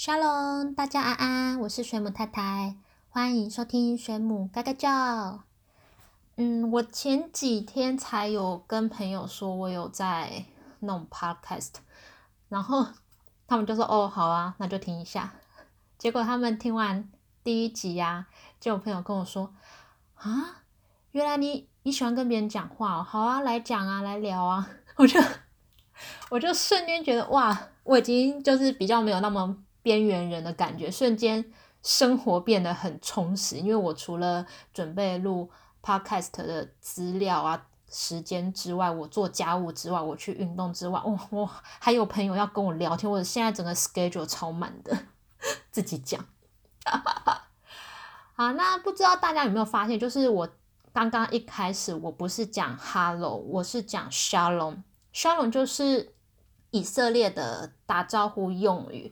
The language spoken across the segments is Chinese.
Shalom，大家安安，我是水母太太，欢迎收听水母嘎嘎叫。嗯，我前几天才有跟朋友说我有在弄 podcast，然后他们就说哦好啊，那就听一下。结果他们听完第一集呀，就有朋友跟我说啊，原来你你喜欢跟别人讲话哦，好啊，来讲啊，来聊啊。我就我就瞬间觉得哇，我已经就是比较没有那么。边缘人的感觉，瞬间生活变得很充实。因为我除了准备录 podcast 的资料啊、时间之外，我做家务之外，我去运动之外，哇，我还有朋友要跟我聊天。我现在整个 schedule 超满的，自己讲。好，那不知道大家有没有发现，就是我刚刚一开始我不是讲 hello，我是讲 shalom。shalom 就是以色列的打招呼用语。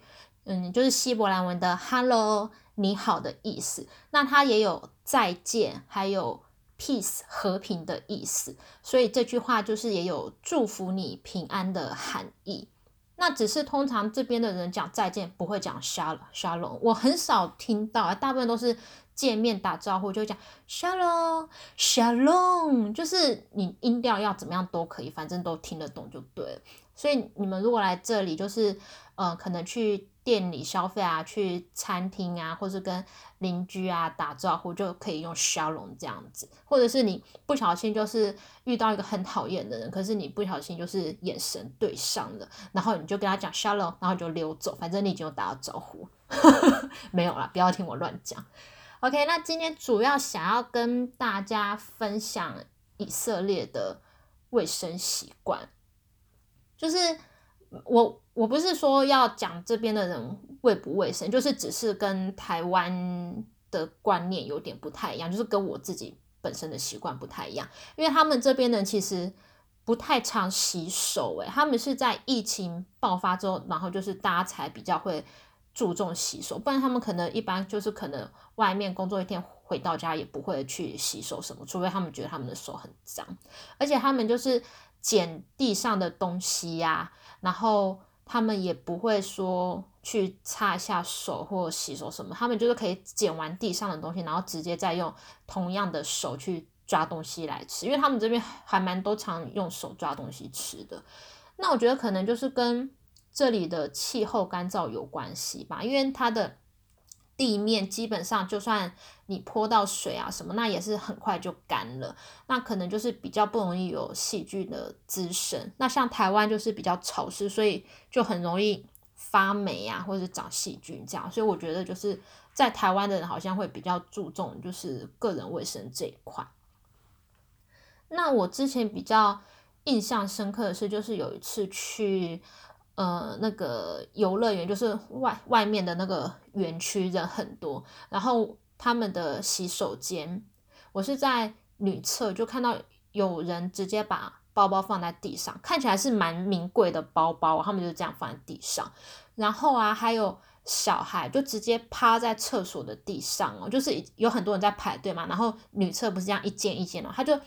嗯，就是希伯来文的 “hello”，你好的意思。那它也有再见，还有 peace 和平的意思。所以这句话就是也有祝福你平安的含义。那只是通常这边的人讲再见不会讲 shalom，我很少听到，大部分都是见面打招呼就讲 shalom，shalom，就是你音调要怎么样都可以，反正都听得懂就对了。所以你们如果来这里，就是呃，可能去。店里消费啊，去餐厅啊，或是跟邻居啊打招呼，就可以用笑容这样子。或者是你不小心就是遇到一个很讨厌的人，可是你不小心就是眼神对上了，然后你就跟他讲笑容，然后就溜走，反正你已经有打了招呼。没有啦，不要听我乱讲。OK，那今天主要想要跟大家分享以色列的卫生习惯，就是我。我不是说要讲这边的人卫不卫生，就是只是跟台湾的观念有点不太一样，就是跟我自己本身的习惯不太一样。因为他们这边人其实不太常洗手，诶，他们是在疫情爆发之后，然后就是大家才比较会注重洗手，不然他们可能一般就是可能外面工作一天回到家也不会去洗手什么，除非他们觉得他们的手很脏，而且他们就是捡地上的东西呀，然后。他们也不会说去擦一下手或洗手什么，他们就是可以捡完地上的东西，然后直接再用同样的手去抓东西来吃，因为他们这边还蛮多常用手抓东西吃的。那我觉得可能就是跟这里的气候干燥有关系吧，因为它的。地面基本上，就算你泼到水啊什么，那也是很快就干了。那可能就是比较不容易有细菌的滋生。那像台湾就是比较潮湿，所以就很容易发霉啊，或者长细菌这样。所以我觉得就是在台湾的人好像会比较注重就是个人卫生这一块。那我之前比较印象深刻的是，就是有一次去。呃，那个游乐园就是外外面的那个园区人很多，然后他们的洗手间，我是在女厕就看到有人直接把包包放在地上，看起来是蛮名贵的包包，他们就这样放在地上。然后啊，还有小孩就直接趴在厕所的地上哦，就是有很多人在排队嘛，然后女厕不是这样一间一间的，他就。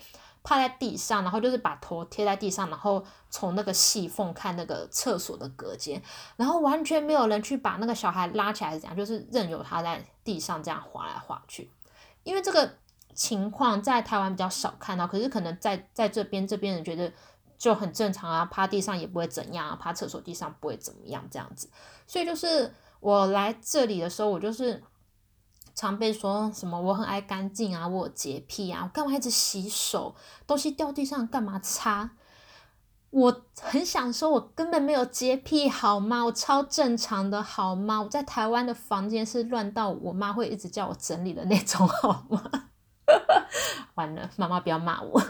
趴在地上，然后就是把头贴在地上，然后从那个细缝看那个厕所的隔间，然后完全没有人去把那个小孩拉起来，是怎样？就是任由他在地上这样滑来滑去。因为这个情况在台湾比较少看到，可是可能在在这边这边人觉得就很正常啊，趴地上也不会怎样啊，趴厕所地上不会怎么样这样子。所以就是我来这里的时候，我就是。常被说什么我很爱干净啊，我有洁癖啊，我干嘛一直洗手？东西掉地上干嘛擦？我很想说，我根本没有洁癖，好吗？我超正常的，好吗？我在台湾的房间是乱到我妈会一直叫我整理的那种，好吗？完了，妈妈不要骂我。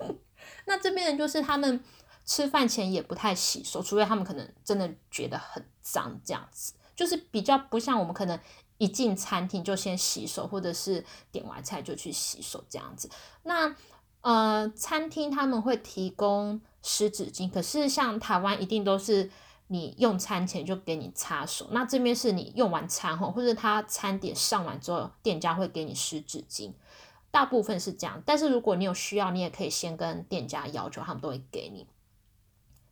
那这边人就是他们吃饭前也不太洗手，除非他们可能真的觉得很脏，这样子就是比较不像我们可能。一进餐厅就先洗手，或者是点完菜就去洗手这样子。那呃，餐厅他们会提供湿纸巾，可是像台湾一定都是你用餐前就给你擦手。那这边是你用完餐后，或者他餐点上完之后，店家会给你湿纸巾。大部分是这样，但是如果你有需要，你也可以先跟店家要求，他们都会给你。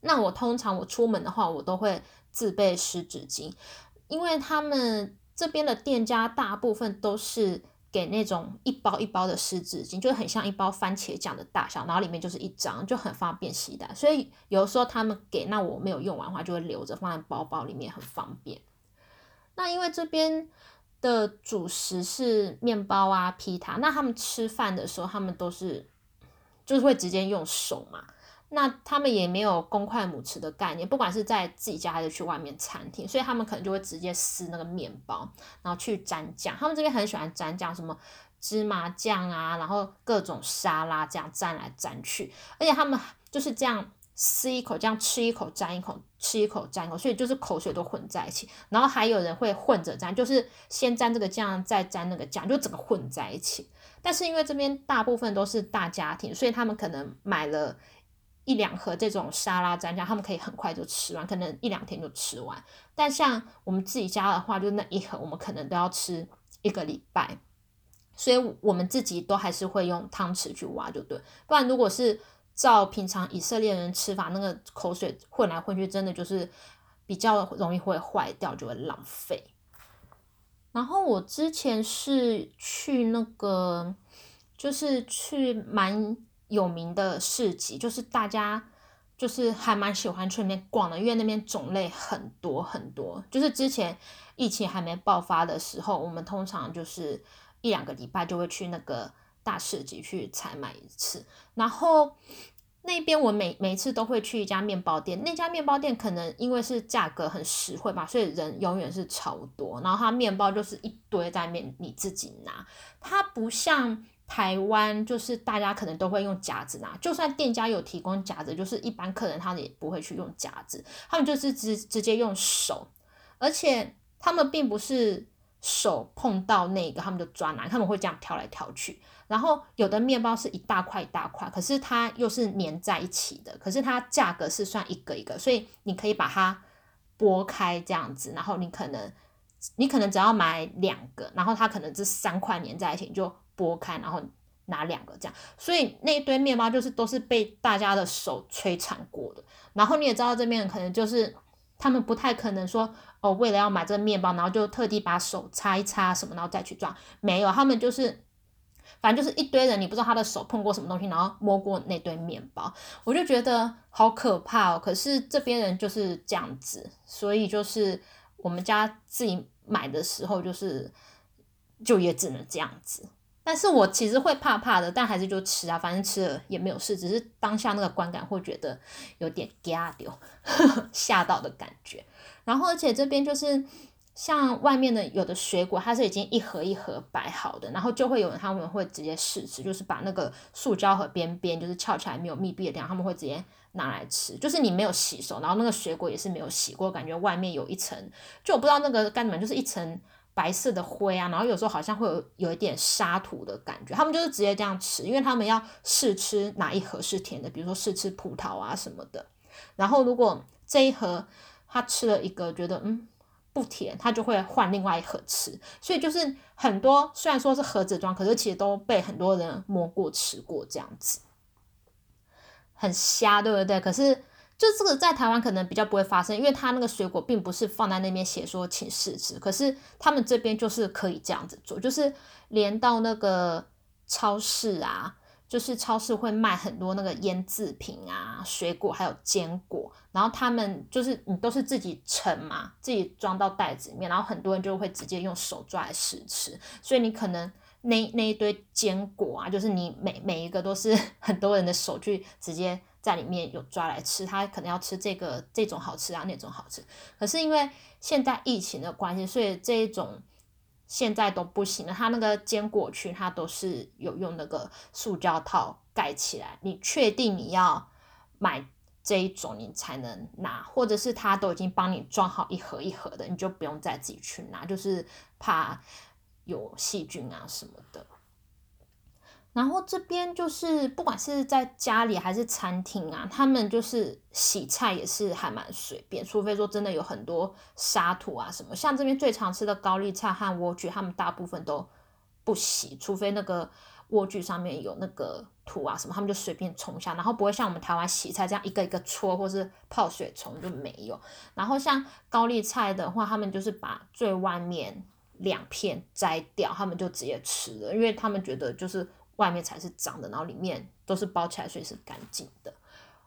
那我通常我出门的话，我都会自备湿纸巾。因为他们这边的店家大部分都是给那种一包一包的湿纸巾，就很像一包番茄酱的大小，然后里面就是一张，就很方便携带。所以有时候他们给，那我没有用完的话，就会留着放在包包里面，很方便。那因为这边的主食是面包啊、皮塔，那他们吃饭的时候，他们都是就是会直接用手嘛。那他们也没有公筷母匙的概念，不管是在自己家还是去外面餐厅，所以他们可能就会直接撕那个面包，然后去沾酱。他们这边很喜欢沾酱，什么芝麻酱啊，然后各种沙拉这样沾来沾去，而且他们就是这样撕一口，这样吃一口沾一口，吃一口沾一口，所以就是口水都混在一起。然后还有人会混着沾，就是先沾这个酱，再沾那个酱，就整个混在一起。但是因为这边大部分都是大家庭，所以他们可能买了。一两盒这种沙拉蘸酱，他们可以很快就吃完，可能一两天就吃完。但像我们自己家的话，就那一盒，我们可能都要吃一个礼拜。所以我们自己都还是会用汤匙去挖，就对。不然如果是照平常以色列人吃法，那个口水混来混去，真的就是比较容易会坏掉，就会浪费。然后我之前是去那个，就是去蛮。有名的市集，就是大家就是还蛮喜欢去那边逛的，因为那边种类很多很多。就是之前疫情还没爆发的时候，我们通常就是一两个礼拜就会去那个大市集去采买一次。然后那边我每每次都会去一家面包店，那家面包店可能因为是价格很实惠吧，所以人永远是超多。然后它面包就是一堆在面，你自己拿，它不像。台湾就是大家可能都会用夹子拿，就算店家有提供夹子，就是一般客人他也不会去用夹子，他们就是直直接用手，而且他们并不是手碰到那个他们就抓拿，他们会这样挑来挑去。然后有的面包是一大块一大块，可是它又是粘在一起的，可是它价格是算一个一个，所以你可以把它剥开这样子，然后你可能你可能只要买两个，然后它可能这三块粘在一起你就。剥开，然后拿两个这样，所以那一堆面包就是都是被大家的手摧残过的。然后你也知道这边可能就是他们不太可能说哦，为了要买这个面包，然后就特地把手擦一擦什么，然后再去装。没有，他们就是反正就是一堆人，你不知道他的手碰过什么东西，然后摸过那堆面包，我就觉得好可怕哦。可是这边人就是这样子，所以就是我们家自己买的时候，就是就也只能这样子。但是我其实会怕怕的，但还是就吃啊，反正吃了也没有事，只是当下那个观感会觉得有点丢，吓到的感觉。然后而且这边就是像外面的有的水果，它是已经一盒一盒摆好的，然后就会有人他们会直接试吃，就是把那个塑胶盒边边就是翘起来没有密闭的地方，他们会直接拿来吃，就是你没有洗手，然后那个水果也是没有洗过，感觉外面有一层，就我不知道那个干什么，就是一层。白色的灰啊，然后有时候好像会有有一点沙土的感觉。他们就是直接这样吃，因为他们要试吃哪一盒是甜的，比如说试吃葡萄啊什么的。然后如果这一盒他吃了一个觉得嗯不甜，他就会换另外一盒吃。所以就是很多虽然说是盒子装，可是其实都被很多人摸过吃过这样子，很瞎，对不对？可是。就这个在台湾可能比较不会发生，因为它那个水果并不是放在那边写说请试吃，可是他们这边就是可以这样子做，就是连到那个超市啊，就是超市会卖很多那个腌制品啊，水果还有坚果，然后他们就是你都是自己盛嘛，自己装到袋子里面，然后很多人就会直接用手抓来试吃，所以你可能那那一堆坚果啊，就是你每每一个都是 很多人的手去直接。在里面有抓来吃，他可能要吃这个这种好吃啊，那种好吃。可是因为现在疫情的关系，所以这一种现在都不行了。它那个坚果区，它都是有用那个塑胶套盖起来。你确定你要买这一种，你才能拿，或者是他都已经帮你装好一盒一盒的，你就不用再自己去拿，就是怕有细菌啊什么的。然后这边就是不管是在家里还是餐厅啊，他们就是洗菜也是还蛮随便，除非说真的有很多沙土啊什么。像这边最常吃的高丽菜和莴苣，他们大部分都不洗，除非那个莴苣上面有那个土啊什么，他们就随便冲下，然后不会像我们台湾洗菜这样一个一个搓，或是泡水冲就没有。然后像高丽菜的话，他们就是把最外面两片摘掉，他们就直接吃了，因为他们觉得就是外面才是脏的，然后里面都是包起来，所以是干净的。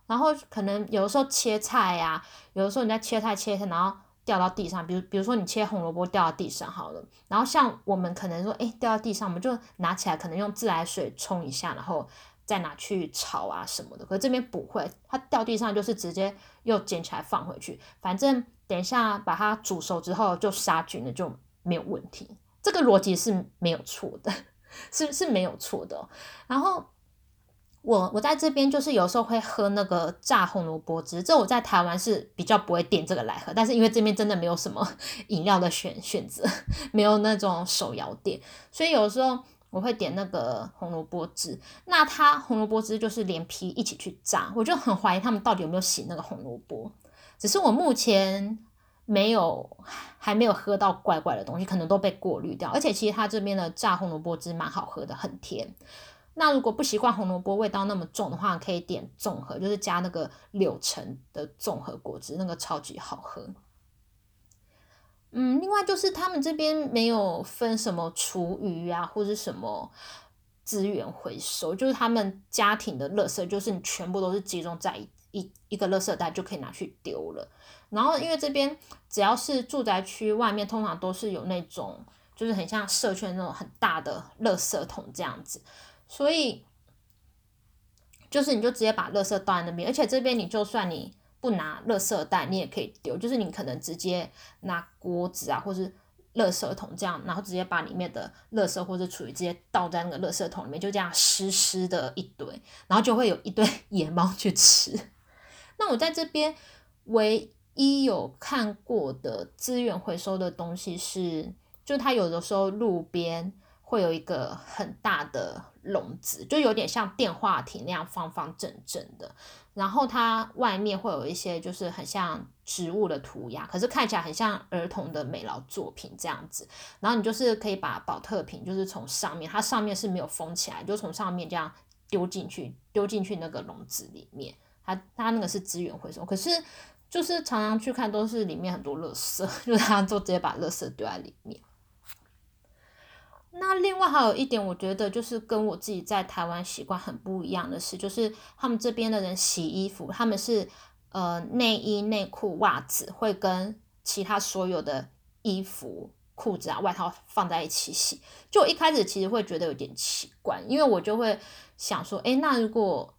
然后可能有的时候切菜呀，有的时候你在切菜切菜，然后。掉到地上，比如比如说你切红萝卜掉到地上好了，然后像我们可能说，哎，掉到地上，我们就拿起来，可能用自来水冲一下，然后再拿去炒啊什么的。可是这边不会，它掉地上就是直接又捡起来放回去，反正等一下把它煮熟之后就杀菌了就没有问题。这个逻辑是没有错的，是是没有错的。然后。我我在这边就是有时候会喝那个炸红萝卜汁，这我在台湾是比较不会点这个来喝，但是因为这边真的没有什么 饮料的选选择，没有那种手摇店，所以有时候我会点那个红萝卜汁。那它红萝卜汁就是连皮一起去炸，我就很怀疑他们到底有没有洗那个红萝卜。只是我目前没有还没有喝到怪怪的东西，可能都被过滤掉。而且其实它这边的炸红萝卜汁蛮好喝的，很甜。那如果不习惯红萝卜味道那么重的话，可以点综合，就是加那个柳橙的综合果汁，那个超级好喝。嗯，另外就是他们这边没有分什么厨余啊，或者什么资源回收，就是他们家庭的垃圾，就是你全部都是集中在一一个垃圾袋就可以拿去丢了。然后因为这边只要是住宅区外面，通常都是有那种就是很像社区那种很大的垃圾桶这样子。所以，就是你就直接把垃圾倒在那边，而且这边你就算你不拿垃圾袋，你也可以丢，就是你可能直接拿锅子啊，或是垃圾桶这样，然后直接把里面的垃圾或者厨余直接倒在那个垃圾桶里面，就这样湿湿的一堆，然后就会有一堆 野猫去吃。那我在这边唯一有看过的资源回收的东西是，就它有的时候路边。会有一个很大的笼子，就有点像电话亭那样方方正正的，然后它外面会有一些就是很像植物的涂鸦，可是看起来很像儿童的美劳作品这样子。然后你就是可以把保特瓶就是从上面，它上面是没有封起来，就从上面这样丢进去，丢进去那个笼子里面。它它那个是资源回收，可是就是常常去看都是里面很多垃圾，就是它就直接把垃圾丢在里面。那另外还有一点，我觉得就是跟我自己在台湾习惯很不一样的是，就是他们这边的人洗衣服，他们是呃内衣、内裤、袜子会跟其他所有的衣服、裤子啊、外套放在一起洗。就一开始其实会觉得有点奇怪，因为我就会想说，哎，那如果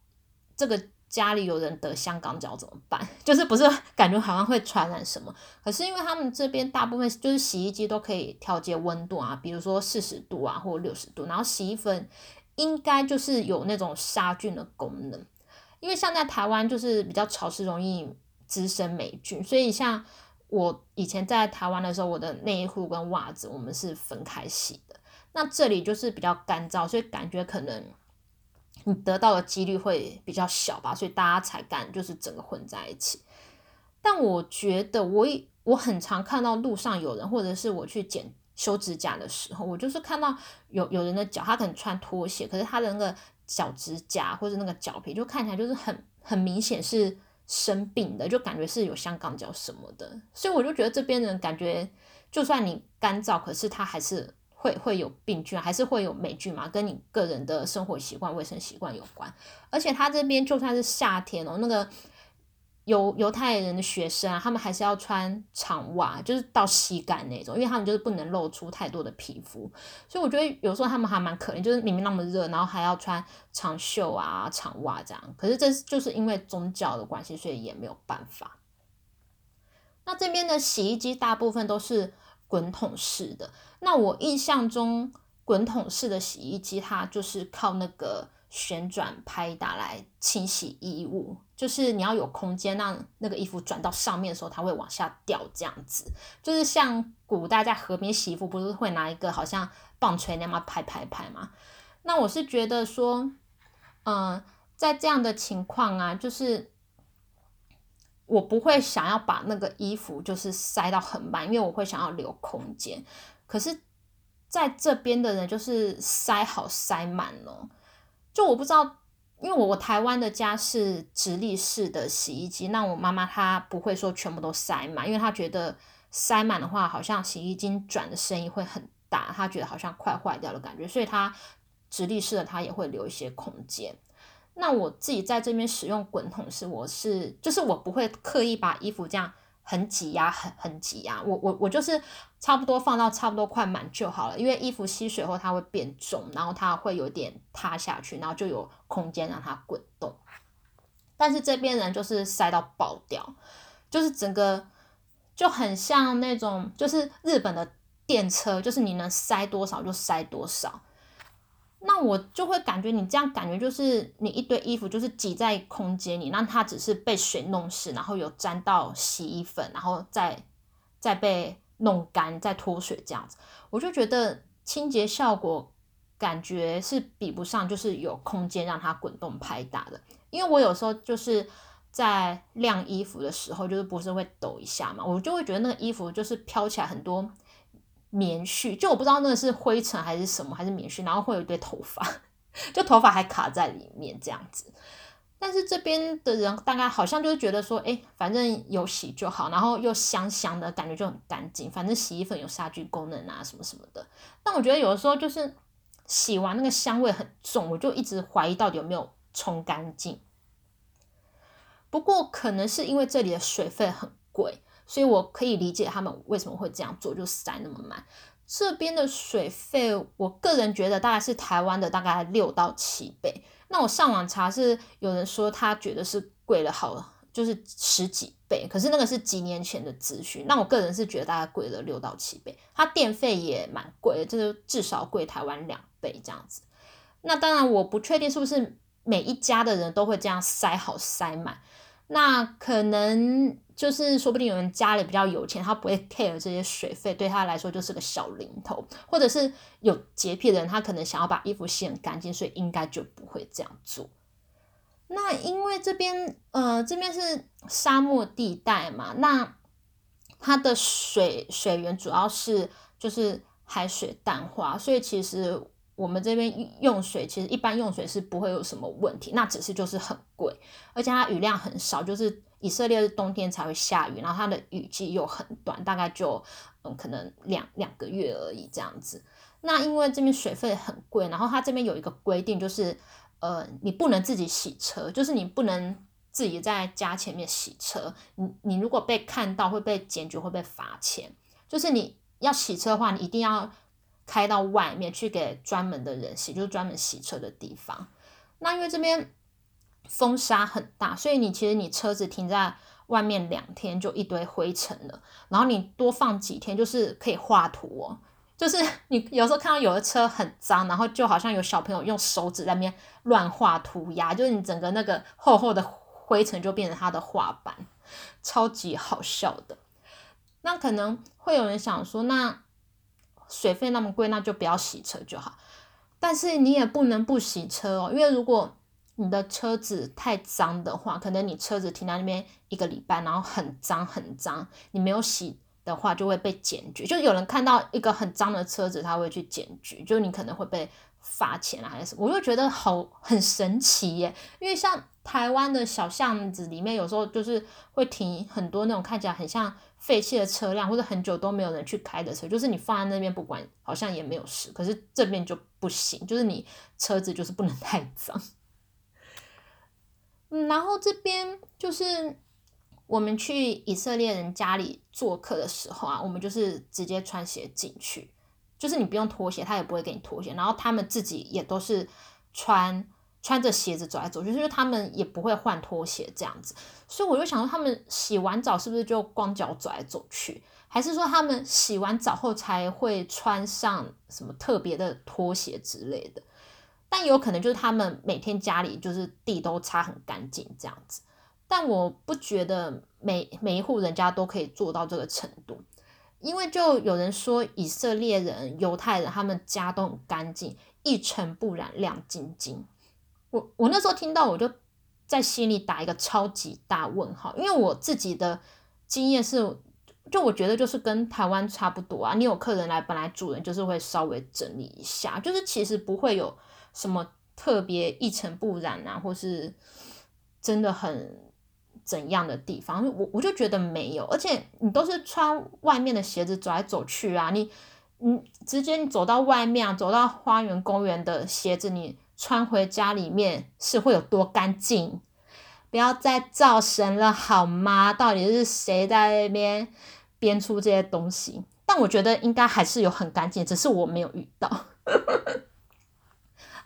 这个。家里有人得香港脚怎么办？就是不是感觉好像会传染什么？可是因为他们这边大部分就是洗衣机都可以调节温度啊，比如说四十度啊或六十度，然后洗衣粉应该就是有那种杀菌的功能。因为像在台湾就是比较潮湿，容易滋生霉菌，所以像我以前在台湾的时候，我的内衣裤跟袜子我们是分开洗的。那这里就是比较干燥，所以感觉可能。你得到的几率会比较小吧，所以大家才敢就是整个混在一起。但我觉得我我很常看到路上有人，或者是我去剪修指甲的时候，我就是看到有有人的脚，他可能穿拖鞋，可是他的那个脚指甲或者那个脚皮就看起来就是很很明显是生病的，就感觉是有香港脚什么的。所以我就觉得这边人感觉，就算你干燥，可是他还是。会会有病菌，还是会有霉菌嘛？跟你个人的生活习惯、卫生习惯有关。而且他这边就算是夏天哦，那个犹犹太人的学生啊，他们还是要穿长袜，就是到膝盖那种，因为他们就是不能露出太多的皮肤。所以我觉得有时候他们还蛮可怜，就是明明那么热，然后还要穿长袖啊、长袜这样。可是这就是因为宗教的关系，所以也没有办法。那这边的洗衣机大部分都是。滚筒式的，那我印象中滚筒式的洗衣机，它就是靠那个旋转拍打来清洗衣物，就是你要有空间让那个衣服转到上面的时候，它会往下掉，这样子，就是像古代在河边洗衣服，不是会拿一个好像棒槌那样拍拍拍吗？那我是觉得说，嗯，在这样的情况啊，就是。我不会想要把那个衣服就是塞到很满，因为我会想要留空间。可是，在这边的人就是塞好塞满了，就我不知道，因为我我台湾的家是直立式的洗衣机，那我妈妈她不会说全部都塞满，因为她觉得塞满的话，好像洗衣机转的声音会很大，她觉得好像快坏掉的感觉，所以她直立式的她也会留一些空间。那我自己在这边使用滚筒是，我是就是我不会刻意把衣服这样。很挤压，很很挤压。我我我就是差不多放到差不多快满就好了，因为衣服吸水后它会变重，然后它会有点塌下去，然后就有空间让它滚动。但是这边人就是塞到爆掉，就是整个就很像那种就是日本的电车，就是你能塞多少就塞多少。那我就会感觉你这样感觉就是你一堆衣服就是挤在空间里，那它只是被水弄湿，然后有沾到洗衣粉，然后再再被弄干，再脱水这样子，我就觉得清洁效果感觉是比不上就是有空间让它滚动拍打的。因为我有时候就是在晾衣服的时候，就是不是会抖一下嘛，我就会觉得那个衣服就是飘起来很多。棉絮，就我不知道那个是灰尘还是什么，还是棉絮，然后会有一堆头发，就头发还卡在里面这样子。但是这边的人大概好像就是觉得说，哎，反正有洗就好，然后又香香的感觉就很干净，反正洗衣粉有杀菌功能啊，什么什么的。但我觉得有的时候就是洗完那个香味很重，我就一直怀疑到底有没有冲干净。不过可能是因为这里的水费很贵。所以我可以理解他们为什么会这样做，就塞那么满。这边的水费，我个人觉得大概是台湾的大概六到七倍。那我上网查是有人说他觉得是贵了好，就是十几倍。可是那个是几年前的资讯。那我个人是觉得大概贵了六到七倍。它电费也蛮贵的，就是至少贵台湾两倍这样子。那当然我不确定是不是每一家的人都会这样塞好塞满。那可能。就是说不定有人家里比较有钱，他不会 care 这些水费，对他来说就是个小零头，或者是有洁癖的人，他可能想要把衣服洗很干净，所以应该就不会这样做。那因为这边呃这边是沙漠地带嘛，那它的水水源主要是就是海水淡化，所以其实我们这边用水其实一般用水是不会有什么问题，那只是就是很贵，而且它雨量很少，就是。以色列是冬天才会下雨，然后它的雨季又很短，大概就嗯可能两两个月而已这样子。那因为这边水费很贵，然后它这边有一个规定，就是呃你不能自己洗车，就是你不能自己在家前面洗车。你你如果被看到会被检举，会被罚钱。就是你要洗车的话，你一定要开到外面去给专门的人洗，就是专门洗车的地方。那因为这边。风沙很大，所以你其实你车子停在外面两天就一堆灰尘了，然后你多放几天就是可以画图哦。就是 你有时候看到有的车很脏，然后就好像有小朋友用手指在那边乱画涂鸦，就是你整个那个厚厚的灰尘就变成他的画板，超级好笑的。那可能会有人想说，那水费那么贵，那就不要洗车就好。但是你也不能不洗车哦，因为如果你的车子太脏的话，可能你车子停在那边一个礼拜，然后很脏很脏，你没有洗的话就会被检举。就有人看到一个很脏的车子，他会去检举，就你可能会被罚钱啊，还是什么？我就觉得好很神奇耶，因为像台湾的小巷子里面，有时候就是会停很多那种看起来很像废弃的车辆，或者很久都没有人去开的车，就是你放在那边不管，好像也没有事。可是这边就不行，就是你车子就是不能太脏。嗯，然后这边就是我们去以色列人家里做客的时候啊，我们就是直接穿鞋进去，就是你不用脱鞋，他也不会给你脱鞋。然后他们自己也都是穿穿着鞋子走来走去，就是他们也不会换拖鞋这样子。所以我就想说，他们洗完澡是不是就光脚走来走去，还是说他们洗完澡后才会穿上什么特别的拖鞋之类的？但有可能就是他们每天家里就是地都擦很干净这样子，但我不觉得每每一户人家都可以做到这个程度，因为就有人说以色列人、犹太人他们家都很干净，一尘不染，亮晶晶。我我那时候听到我就在心里打一个超级大问号，因为我自己的经验是，就我觉得就是跟台湾差不多啊。你有客人来，本来主人就是会稍微整理一下，就是其实不会有什么特别一尘不染啊，或是真的很怎样的地方。我我就觉得没有，而且你都是穿外面的鞋子走来走去啊，你你直接你走到外面啊，走到花园公园的鞋子，你穿回家里面是会有多干净？不要再造神了好吗？到底是谁在那边编出这些东西？但我觉得应该还是有很干净，只是我没有遇到。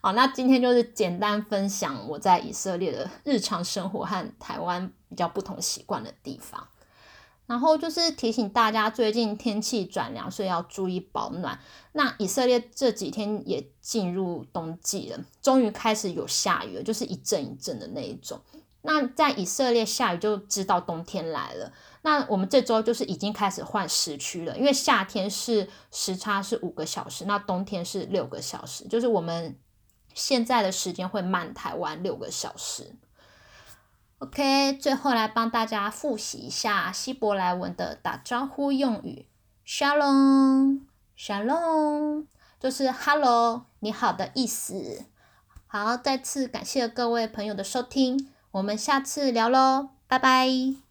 好，那今天就是简单分享我在以色列的日常生活和台湾比较不同习惯的地方。然后就是提醒大家，最近天气转凉，所以要注意保暖。那以色列这几天也进入冬季了，终于开始有下雨了，就是一阵一阵的那一种。那在以色列下雨就知道冬天来了。那我们这周就是已经开始换时区了，因为夏天是时差是五个小时，那冬天是六个小时，就是我们现在的时间会慢台湾六个小时。OK，最后来帮大家复习一下希伯来文的打招呼用语，Shalom，Shalom，就是 Hello，你好的意思。好，再次感谢各位朋友的收听。我们下次聊喽，拜拜。